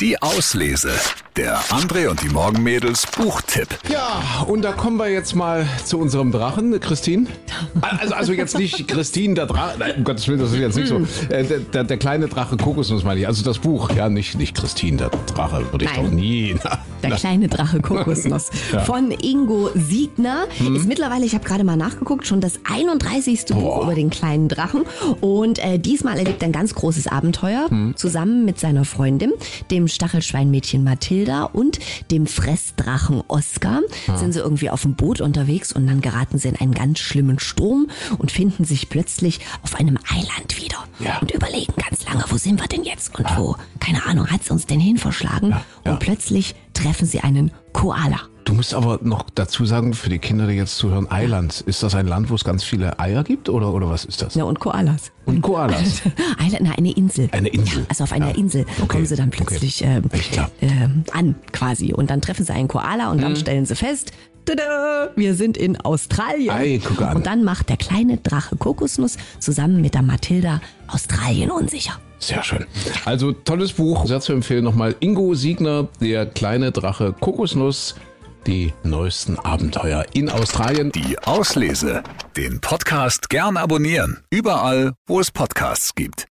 Die Auslese. Der André und die Morgenmädels Buchtipp. Ja, und da kommen wir jetzt mal zu unserem Drachen, Christine. Also, also jetzt nicht Christine, der Drache, nein, um Gottes Willen, das ist jetzt nicht so. Äh, der, der, der kleine Drache Kokosnuss meine ich. Also das Buch, ja, nicht, nicht Christine, der Drache, würde ich Nein. doch nie. Na, Der kleine Drache Kokosnuss von Ingo Siegner ist mittlerweile, ich habe gerade mal nachgeguckt, schon das 31. Buch Boah. über den kleinen Drachen. Und äh, diesmal erlebt er ein ganz großes Abenteuer zusammen mit seiner Freundin, dem Stachelschweinmädchen Mathilda und dem Fressdrachen Oskar. Sind sie irgendwie auf dem Boot unterwegs und dann geraten sie in einen ganz schlimmen Sturm und finden sich plötzlich auf einem Eiland wieder. Ja. Und überlegen ganz lange, wo sind wir denn jetzt und wo? Keine Ahnung, hat es uns denn hin verschlagen? ja. Und plötzlich treffen sie einen Koala. Du musst aber noch dazu sagen, für die Kinder, die jetzt zuhören, Eiland. Ist das ein Land, wo es ganz viele Eier gibt oder, oder was ist das? Ja, und Koalas. Und Koalas. Eiland, na, eine Insel. Eine Insel. Ja, also auf einer Ja. Insel Okay. kommen sie dann Okay. plötzlich ähm, Echt klar. ähm, an, quasi. Und dann treffen sie einen Koala und Mhm. dann stellen sie fest, tada, wir sind in Australien. Ei, guck an. Und dann macht der kleine Drache Kokosnuss zusammen mit der Mathilda Australien unsicher. Sehr schön. Also tolles Buch. Sehr zu empfehlen nochmal. Ingo Siegner, der kleine Drache Kokosnuss. Die neuesten Abenteuer in Australien. Die Auslese. Den Podcast gern abonnieren. Überall, wo es Podcasts gibt.